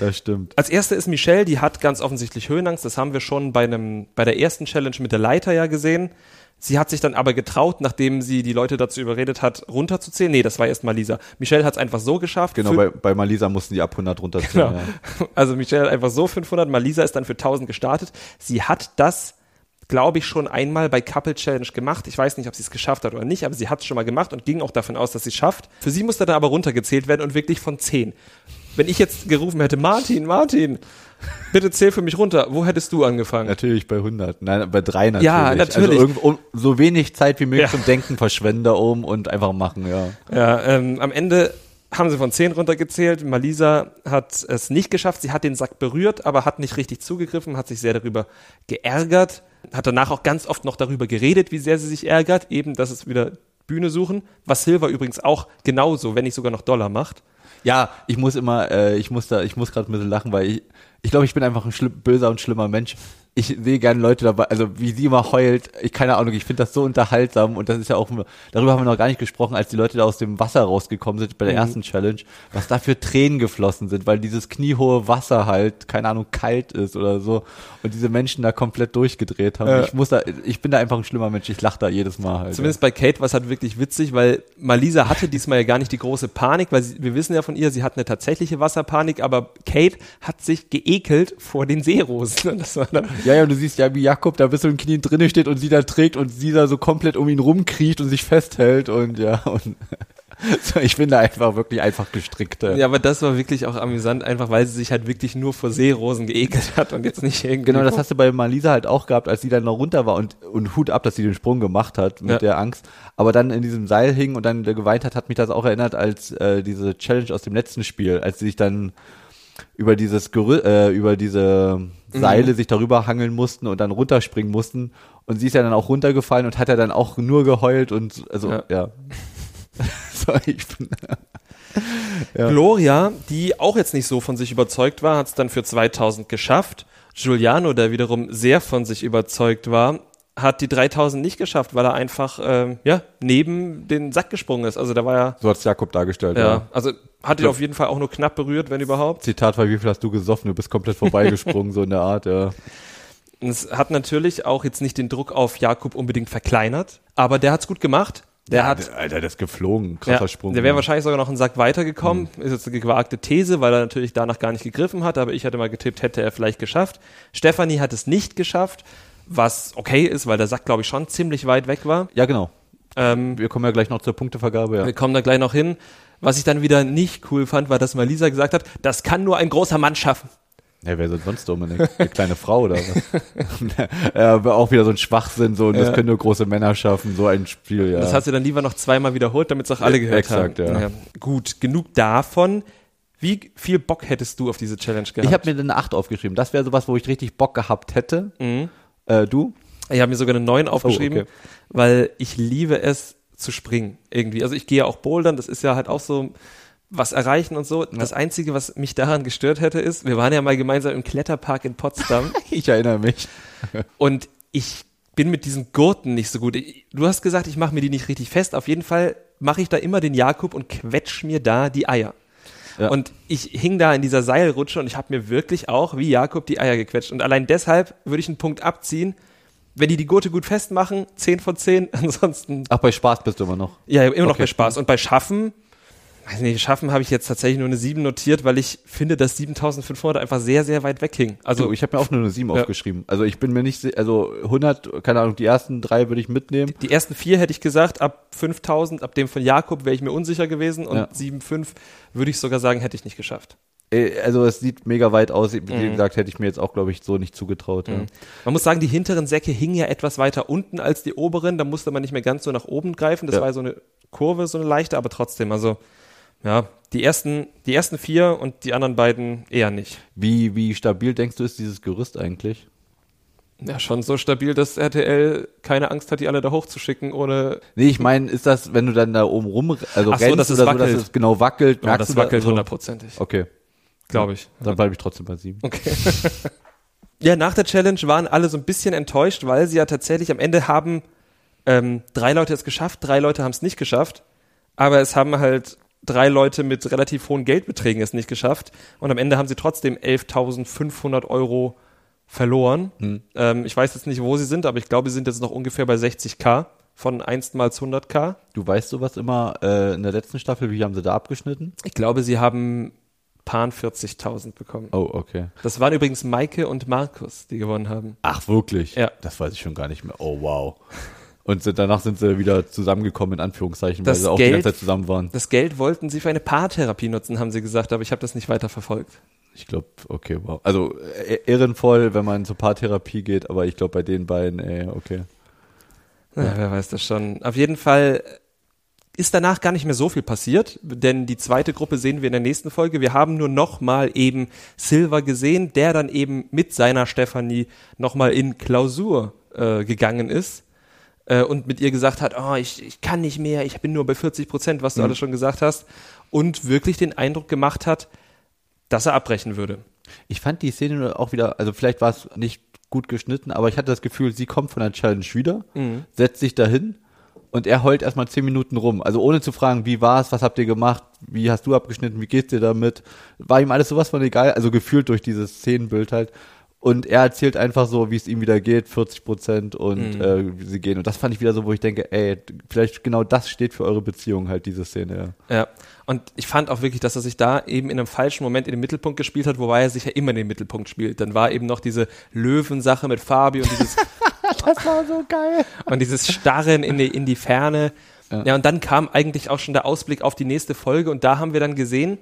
Das stimmt. Als erste ist Michelle, die hat ganz offensichtlich Höhenangst. Das haben wir schon bei einem bei der ersten Challenge mit der Leiter ja gesehen. Sie hat sich dann aber getraut, nachdem sie die Leute dazu überredet hat, runterzuzählen. Nee, das war erst Malisa. Michelle hat es einfach so geschafft. Genau, bei, bei Malisa mussten die ab 100 runterzählen. Genau. Ja. Also Michelle hat einfach so 500, Malisa ist dann für 1000 gestartet. Sie hat das, glaube ich, schon einmal bei Couple Challenge gemacht. Ich weiß nicht, ob sie es geschafft hat oder nicht, aber sie hat es schon mal gemacht und ging auch davon aus, dass sie es schafft. Für sie musste dann aber runtergezählt werden und wirklich von 10. Wenn ich jetzt gerufen hätte, Martin, Martin, Bitte zähl für mich runter. Wo hättest du angefangen? Natürlich bei 100. Nein, bei 3 natürlich. Ja, natürlich. Also irgendwo, so wenig Zeit wie möglich ja. zum Denken verschwenden da oben und einfach machen, ja. Ja, ähm, am Ende haben sie von 10 runtergezählt. Malisa hat es nicht geschafft. Sie hat den Sack berührt, aber hat nicht richtig zugegriffen, hat sich sehr darüber geärgert. Hat danach auch ganz oft noch darüber geredet, wie sehr sie sich ärgert. Eben, dass es wieder Bühne suchen. Was Silver übrigens auch genauso, wenn nicht sogar noch Dollar macht. Ja, ich muss immer, äh, ich muss da, ich muss gerade ein bisschen lachen, weil ich, ich glaube, ich bin einfach ein böser und schlimmer Mensch ich sehe gerne Leute dabei, also wie sie immer heult, ich keine Ahnung, ich finde das so unterhaltsam und das ist ja auch, darüber haben wir noch gar nicht gesprochen, als die Leute da aus dem Wasser rausgekommen sind bei der mhm. ersten Challenge, was da für Tränen geflossen sind, weil dieses kniehohe Wasser halt, keine Ahnung, kalt ist oder so und diese Menschen da komplett durchgedreht haben. Ja. Ich muss da, ich bin da einfach ein schlimmer Mensch, ich lache da jedes Mal halt. Zumindest ja. bei Kate war es halt wirklich witzig, weil Malisa hatte diesmal ja gar nicht die große Panik, weil sie, wir wissen ja von ihr, sie hat eine tatsächliche Wasserpanik, aber Kate hat sich geekelt vor den Seerosen. Das war dann ja, ja, und du siehst ja, wie Jakob da bis zu den Knien drinnen steht und sie da trägt und sie da so komplett um ihn rumkriecht und sich festhält und ja, und so, ich bin da einfach wirklich einfach gestrickt. Ja, aber das war wirklich auch amüsant, einfach weil sie sich halt wirklich nur vor Seerosen geekelt hat und jetzt nicht irgendwie. Genau, das hast du bei Malisa halt auch gehabt, als sie dann noch runter war und, und Hut ab, dass sie den Sprung gemacht hat mit ja. der Angst. Aber dann in diesem Seil hing und dann geweint hat, hat mich das auch erinnert als äh, diese Challenge aus dem letzten Spiel, als sie sich dann über dieses Gerü äh, über diese Seile mhm. sich darüber hangeln mussten und dann runterspringen mussten. Und sie ist ja dann auch runtergefallen und hat ja dann auch nur geheult und also ja. ja. so, ich bin, ja. Gloria, die auch jetzt nicht so von sich überzeugt war, hat es dann für 2000 geschafft. Giuliano, der wiederum sehr von sich überzeugt war, hat die 3000 nicht geschafft, weil er einfach ähm, ja neben den Sack gesprungen ist. Also da war ja so hat Jakob dargestellt. Ja, ja. also hat ihn auf jeden Fall auch nur knapp berührt, wenn überhaupt. Zitat war, wie viel hast du gesoffen? Du bist komplett vorbeigesprungen, so in der Art. Ja. Und es hat natürlich auch jetzt nicht den Druck auf Jakob unbedingt verkleinert, aber der hat's gut gemacht. Der ja, hat, Alter, der ist geflogen, krasser ja, Sprung. Der wäre wahrscheinlich sogar noch einen Sack weitergekommen. Mhm. Ist jetzt eine gewagte These, weil er natürlich danach gar nicht gegriffen hat, aber ich hatte mal getippt, hätte er vielleicht geschafft. Stefanie hat es nicht geschafft was okay ist, weil der Sack, glaube ich, schon ziemlich weit weg war. Ja, genau. Ähm, wir kommen ja gleich noch zur Punktevergabe. Ja. Wir kommen da gleich noch hin. Was ich dann wieder nicht cool fand, war, dass Malisa gesagt hat, das kann nur ein großer Mann schaffen. Ja, wer sind sonst Dominik? Eine kleine Frau oder was? ja, auch wieder so ein Schwachsinn, so, und das Ja. können nur große Männer schaffen, so ein Spiel, ja. Das hat sie dann lieber noch zweimal wiederholt, damit es auch alle gehört Exakt, haben. ja. Gut, genug davon. Wie viel Bock hättest du auf diese Challenge gehabt? ich habe mir eine 8 aufgeschrieben. Das wäre sowas, wo ich richtig Bock gehabt hätte. Äh, du? Ich habe mir sogar eine 9 aufgeschrieben, Oh, okay. weil ich liebe es zu springen irgendwie. Also ich gehe ja auch bouldern, das ist ja halt auch so was erreichen und so. Das Einzige, was mich daran gestört hätte, ist, wir waren ja mal gemeinsam im Kletterpark in Potsdam Ich erinnere mich. und ich bin mit diesen Gurten nicht so gut. Ich- Du hast gesagt, ich mache mir die nicht richtig fest. Auf jeden Fall mache ich da immer den Jakob und quetsch mir da die Eier. Ja. Und ich hing da in dieser Seilrutsche und ich habe mir wirklich auch wie Jakob die Eier gequetscht. Und allein deshalb würde ich einen Punkt abziehen. Wenn die die Gurte gut festmachen, 10 von 10. Ansonsten, Ach, bei Spaß bist du immer noch. ja, immer noch Okay. bei Spaß. Und bei Schaffen, weiß nicht, Schaffen habe ich jetzt tatsächlich nur eine 7 notiert, weil ich finde, dass 7500 einfach sehr, sehr weit weg hing. Also Also ich habe mir auch nur eine 7 Ja. aufgeschrieben. Also ich bin mir nicht, also 100, keine Ahnung, die ersten drei würde ich mitnehmen. Die ersten vier hätte ich gesagt, ab 5000, ab dem von Jakob wäre ich mir unsicher gewesen und Ja. 7,5 würde ich sogar sagen, hätte ich nicht geschafft. Äh, Also es sieht mega weit aus. Wie Mhm. gesagt, hätte ich mir jetzt auch, glaube ich, so nicht zugetraut. Ja. Man muss sagen, die hinteren Säcke hingen ja etwas weiter unten als die oberen, da musste man nicht mehr ganz so nach oben greifen, das war so eine Kurve, so eine leichte, aber trotzdem, also ja, die ersten, die ersten vier und die anderen beiden eher nicht. Wie, wie stabil denkst du, ist dieses Gerüst eigentlich? Ja, schon so stabil, dass RTL keine Angst hat, die alle da hochzuschicken, ohne Nee, ich meine, ist das, wenn du dann da oben rum, also Ach so, rennst dass es oder so, wackelt. dass es genau wackelt, ja, merkst das du wackelt so? hundertprozentig, Okay, glaube ich. dann bleibe ich trotzdem bei sieben. Okay. ja, nach der Challenge waren alle so ein bisschen enttäuscht, weil sie ja tatsächlich am Ende haben ähm, drei Leute es geschafft, drei Leute haben es nicht geschafft, aber es haben halt drei Leute mit relativ hohen Geldbeträgen es nicht geschafft und am Ende haben sie trotzdem 11.500 Euro verloren. Ähm, ich weiß jetzt nicht, wo sie sind, aber ich glaube, sie sind jetzt noch ungefähr bei 60k von einstmals 100k. Du weißt sowas immer äh, in der letzten Staffel, wie haben sie da abgeschnitten? Ich glaube, sie haben paar 40.000 bekommen. Oh, okay. Das waren übrigens Maike und Markus, die gewonnen haben. Ach, wirklich? Ja. Das weiß ich schon gar nicht mehr. Oh, wow. Und sind, danach sind sie wieder zusammengekommen, in Anführungszeichen, weil Das sie auch die Geld- ganze Zeit zusammen waren. Das Geld wollten sie für eine Paartherapie nutzen, haben sie gesagt, aber ich habe das nicht weiter verfolgt. Ich glaube, okay, wow. Also äh, ehrenvoll, wenn man zur Paartherapie geht, aber ich glaube bei den beiden, ey, okay. Ja, wer weiß das schon. Auf jeden Fall ist danach gar nicht mehr so viel passiert, denn die zweite Gruppe sehen wir in der nächsten Folge. Wir haben nur noch mal eben Silver gesehen, der dann eben mit seiner Stefanie noch mal in Klausur äh, gegangen ist äh, und mit ihr gesagt hat, oh, ich, ich kann nicht mehr, ich bin nur bei 40 Prozent, was du alles schon gesagt hast und wirklich den Eindruck gemacht hat, dass er abbrechen würde. Ich fand die Szene auch wieder, also vielleicht war es nicht gut geschnitten, aber ich hatte das Gefühl, sie kommt von der Challenge wieder, setzt sich dahin und er heult erstmal zehn Minuten rum. Also ohne zu fragen, wie war's, was habt ihr gemacht, wie hast du abgeschnitten, wie geht's dir damit? War ihm alles sowas von egal, also gefühlt durch dieses Szenenbild halt. Und er erzählt einfach so, wie es ihm wieder geht, 40 Prozent und äh, wie sie gehen. Und das fand ich wieder so, wo ich denke, ey, vielleicht genau das steht für eure Beziehung halt, diese Szene. Ja. Ja, und ich fand auch wirklich, dass er sich da eben in einem falschen Moment in den Mittelpunkt gespielt hat, wobei er sich ja immer in den Mittelpunkt spielt. Dann war eben noch diese Löwensache mit Fabi und dieses, Das war so geil. und dieses Starren in die, in die Ferne. Ja. und dann kam eigentlich auch schon der Ausblick auf die nächste Folge und da haben wir dann gesehen,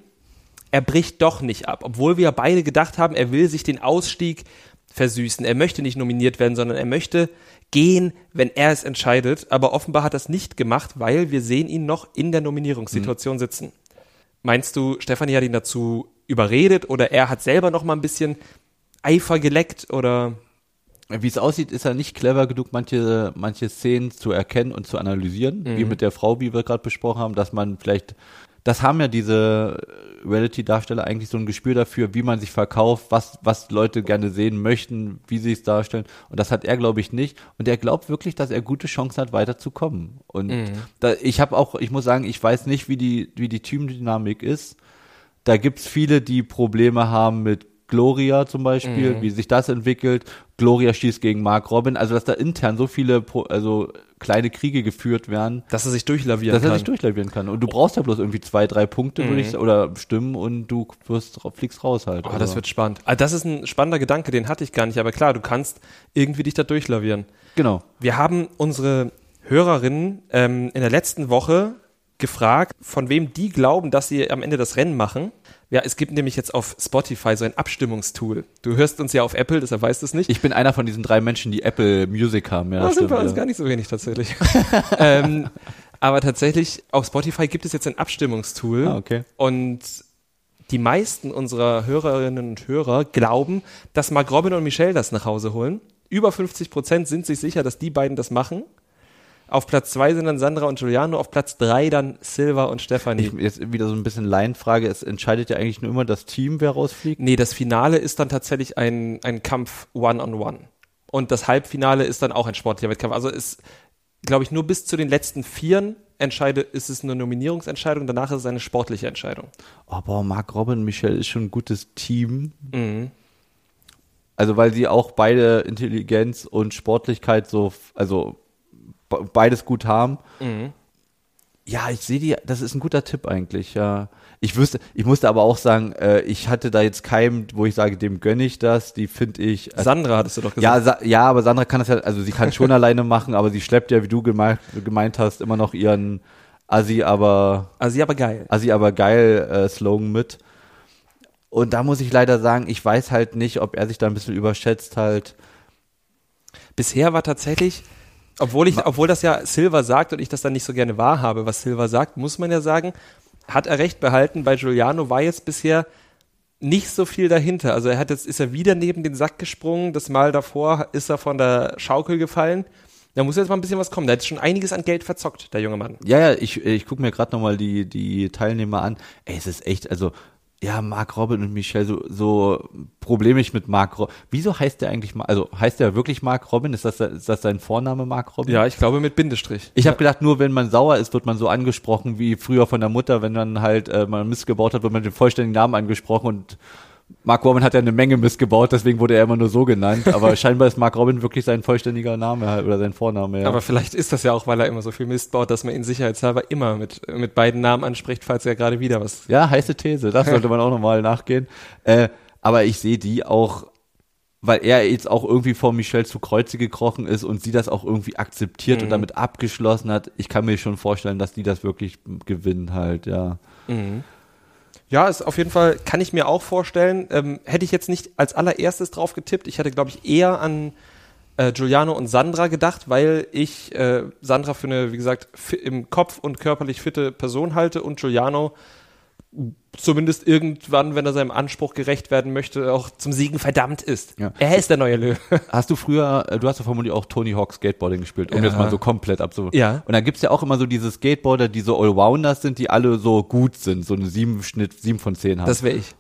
er bricht doch nicht ab, obwohl wir beide gedacht haben, er will sich den Ausstieg versüßen. Er möchte nicht nominiert werden, sondern er möchte gehen, wenn er es entscheidet. Aber offenbar hat er es nicht gemacht, weil wir sehen ihn noch in der Nominierungssituation sitzen. Meinst du, Stefanie hat ihn dazu überredet oder er hat selber noch mal ein bisschen Eifer geleckt oder? Wie es aussieht, ist er nicht clever genug, manche, manche Szenen zu erkennen und zu analysieren, wie mit der Frau, wie wir gerade besprochen haben, dass man vielleicht, das haben ja diese Reality-Darsteller eigentlich so ein Gespür dafür, wie man sich verkauft, was, was Leute gerne sehen möchten, wie sie es darstellen. Und das hat er, glaube ich, nicht. Und er glaubt wirklich, dass er gute Chancen hat, weiterzukommen. Und da, ich habe auch, ich muss sagen, ich weiß nicht, wie die, wie die Teamdynamik ist. Da gibt's viele, die Probleme haben mit Gloria zum Beispiel, wie sich das entwickelt. Gloria schießt gegen Mark Robin. Also, dass da intern so viele, also kleine Kriege geführt werden, Dass er sich durchlavieren dass er kann. sich durchlavieren kann. Und du brauchst ja bloß irgendwie zwei, drei Punkte, würde ich oder Stimmen und du wirst, fliegst raus halt. Oh, das wird spannend. Ah, das ist ein spannender Gedanke, den hatte ich gar nicht. Aber klar, du kannst irgendwie dich da durchlavieren. genau. Wir haben unsere Hörerinnen ähm, in der letzten Woche gefragt, von wem die glauben, dass sie am Ende das Rennen machen. Ja, es gibt nämlich jetzt auf Spotify so ein Abstimmungstool. Du hörst uns ja auf Apple, deshalb weißt du es nicht. Ich bin einer von diesen drei Menschen, die Apple Music haben. Ja, das sind bei uns gar nicht so wenig tatsächlich. ähm, aber tatsächlich, auf Spotify gibt es jetzt ein Abstimmungstool. Ah, okay. Und die meisten unserer Hörerinnen und Hörer glauben, dass Mark Robin und Michelle das nach Hause holen. Über 50 Prozent sind sich sicher, dass die beiden das machen. Auf Platz zwei sind dann Sandra und Giuliano, auf Platz drei dann Silva und Stefanie. Ich, jetzt wieder so ein bisschen Laienfrage. Es entscheidet ja eigentlich nur immer das Team, wer rausfliegt. Nee, das Finale ist dann tatsächlich ein, ein Kampf One-on-One. Und das Halbfinale ist dann auch ein sportlicher Wettkampf. Also ist, glaube ich, nur bis zu den letzten Vieren entscheide, ist es eine Nominierungsentscheidung, danach ist es eine sportliche Entscheidung. Oh, boah, Marc Robin und Michelle ist schon ein gutes Team. Mhm. Also, weil sie auch beide Intelligenz und Sportlichkeit so, also beides gut haben. Mhm. Ja, ich sehe die, das ist ein guter Tipp eigentlich, ja. Ich wüsste, ich musste aber auch sagen, äh, ich hatte da jetzt keinen, wo ich sage, dem gönne ich das, die finde ich. äh, Sandra hattest du doch ja, gesagt. Sa ja, aber Sandra kann das ja, also sie kann schon alleine machen, aber sie schleppt ja, wie du gemeint, gemeint hast, immer noch ihren Assi, aber sie aber geil. Assi aber geil äh, Slogan mit. Und da muss ich leider sagen, ich weiß halt nicht, ob er sich da ein bisschen überschätzt halt. Bisher war tatsächlich, obwohl ich, obwohl das ja Silva sagt und ich das dann nicht so gerne wahrhabe, was Silva sagt, muss man ja sagen, hat er recht behalten. Bei Giuliano war jetzt bisher nicht so viel dahinter. Also er hat jetzt, ist er wieder neben den Sack gesprungen. Das Mal davor ist er von der Schaukel gefallen. Da muss jetzt mal ein bisschen was kommen. Der hat schon einiges an Geld verzockt, der junge Mann. Ja, ja, ich, ich gucke mir gerade nochmal die, die Teilnehmer an. Ey, es ist echt, also, ja, Marc Robin und Michelle, so, so problemig mit Marc Robin. Wieso heißt der eigentlich mal, also heißt der wirklich Marc Robin? Ist das, ist das sein Vorname, Marc Robin? Ja, ich glaube mit Bindestrich. Ich habe gedacht, nur wenn man sauer ist, wird man so angesprochen wie früher von der Mutter, wenn dann halt äh, man Mist gebaut hat, wird man den vollständigen Namen angesprochen und Mark Robin hat ja eine Menge Mist gebaut, deswegen wurde er immer nur so genannt. Aber scheinbar ist Mark Robin wirklich sein vollständiger Name halt, oder sein Vorname. Ja. Aber vielleicht ist das ja auch, weil er immer so viel Mist baut, dass man ihn sicherheitshalber immer mit, mit beiden Namen anspricht, falls er gerade wieder was. ja, heiße These. Das sollte man auch nochmal nachgehen. Äh, aber ich sehe die auch, weil er jetzt auch irgendwie vor Michelle zu Kreuze gekrochen ist und sie das auch irgendwie akzeptiert Mhm. und damit abgeschlossen hat. Ich kann mir schon vorstellen, dass die das wirklich gewinnen halt, ja. Ja, ist auf jeden Fall, kann ich mir auch vorstellen. Ähm, hätte ich jetzt nicht als allererstes drauf getippt. Ich hätte, glaube ich, eher an äh, Giuliano und Sandra gedacht, weil ich äh, Sandra für eine, wie gesagt, im Kopf und körperlich fitte Person halte und Giuliano zumindest irgendwann, wenn er seinem Anspruch gerecht werden möchte, auch zum Siegen verdammt ist. Ja. Er ist der neue Löwe. Hast du früher, äh, du hast ja vermutlich auch Tony Hawk Skateboarding gespielt, um Ja. jetzt mal so komplett abzu. Ja. Und da gibt's ja auch immer so diese Skateboarder, die so Allrounders sind, die alle so gut sind, so eine sieben Schnitt, sieben von zehn haben. Das wäre ich.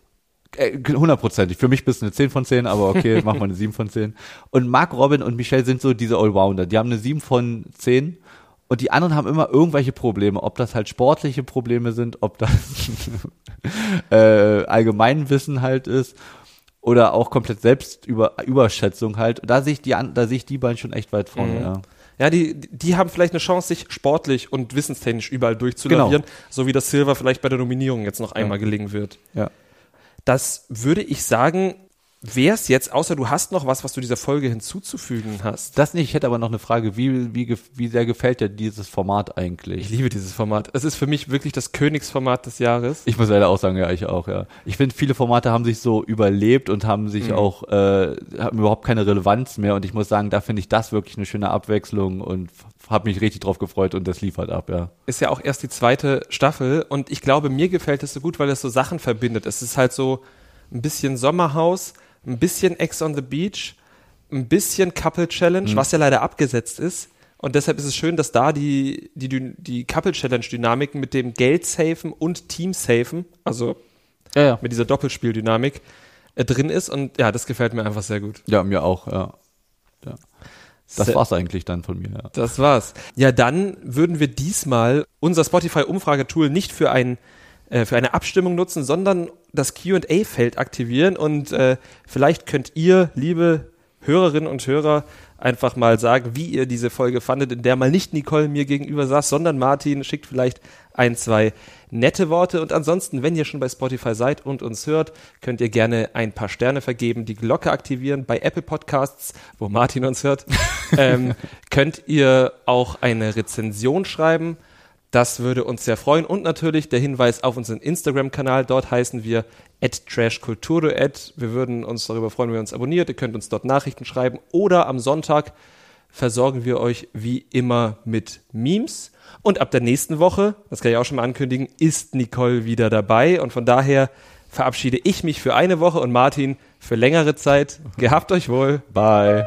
Äh, Hundertprozentig. Für mich bist du eine 10 von 10, aber okay, mach mal eine 7 von 10. Und Mark Robin und Michelle sind so diese Allrounder. Die haben eine 7 von 10 und die anderen haben immer irgendwelche Probleme. Ob das halt sportliche Probleme sind, ob das äh, Allgemeinwissen halt ist oder auch komplett Selbstüberschätzung halt. Da sehe ich die da sehe ich die beiden schon echt weit vorne, Mhm. ja. Ja, die, die haben vielleicht eine Chance, sich sportlich und wissenstechnisch überall durchzulavieren, so wie das Silver vielleicht bei der Nominierung jetzt noch einmal gelingen wird. Ja. Das würde ich sagen, wäre es jetzt, außer du hast noch was, was du dieser Folge hinzuzufügen hast. Das nicht, ich hätte aber noch eine Frage, wie, wie, wie sehr gefällt dir dieses Format eigentlich? Ich liebe dieses Format. Es ist für mich wirklich das Königsformat des Jahres. Ich muss leider auch sagen, ja, ich auch, ja. Ich finde, viele Formate haben sich so überlebt und haben sich Mhm. auch, äh, haben überhaupt keine Relevanz mehr und ich muss sagen, da finde ich das wirklich eine schöne Abwechslung und habe mich richtig drauf gefreut und das liefert ab, ja. Ist ja auch erst die zweite Staffel und ich glaube, mir gefällt es so gut, weil es so Sachen verbindet. Es ist halt so ein bisschen Sommerhaus, ein bisschen Ex on the Beach, ein bisschen Couple Challenge, was ja leider abgesetzt ist. Und deshalb ist es schön, dass da die, die, die Couple Challenge Dynamiken mit dem Geld safen und Team safen, also Ja, ja. mit dieser Doppelspieldynamik äh, drin ist. Und ja, das gefällt mir einfach sehr gut. Ja, mir auch, ja. ja. Das Sehr- war's eigentlich dann von mir, ja. Das war's. Ja, dann würden wir diesmal unser Spotify-Umfragetool nicht für, ein, äh, für eine Abstimmung nutzen, sondern das QA-Feld aktivieren. Und äh, vielleicht könnt ihr, liebe Hörerinnen und Hörer, einfach mal sagen, wie ihr diese Folge fandet, in der mal nicht Nicole mir gegenüber saß, sondern Martin. Schickt vielleicht ein, zwei nette Worte. Und ansonsten, wenn ihr schon bei Spotify seid und uns hört, könnt ihr gerne ein paar Sterne vergeben, die Glocke aktivieren. Bei Apple Podcasts, wo Martin uns hört, ähm, könnt ihr auch eine Rezension schreiben. Das würde uns sehr freuen. Und natürlich der Hinweis auf unseren Instagram-Kanal. Dort heißen wir trashkulturduett. Wir würden uns darüber freuen, wenn ihr uns abonniert. Ihr könnt uns dort Nachrichten schreiben. Oder am Sonntag versorgen wir euch wie immer mit Memes. Und ab der nächsten Woche, das kann ich auch schon mal ankündigen, ist Nicole wieder dabei. Und von daher verabschiede ich mich für eine Woche und Martin für längere Zeit. Gehabt euch wohl. Bye.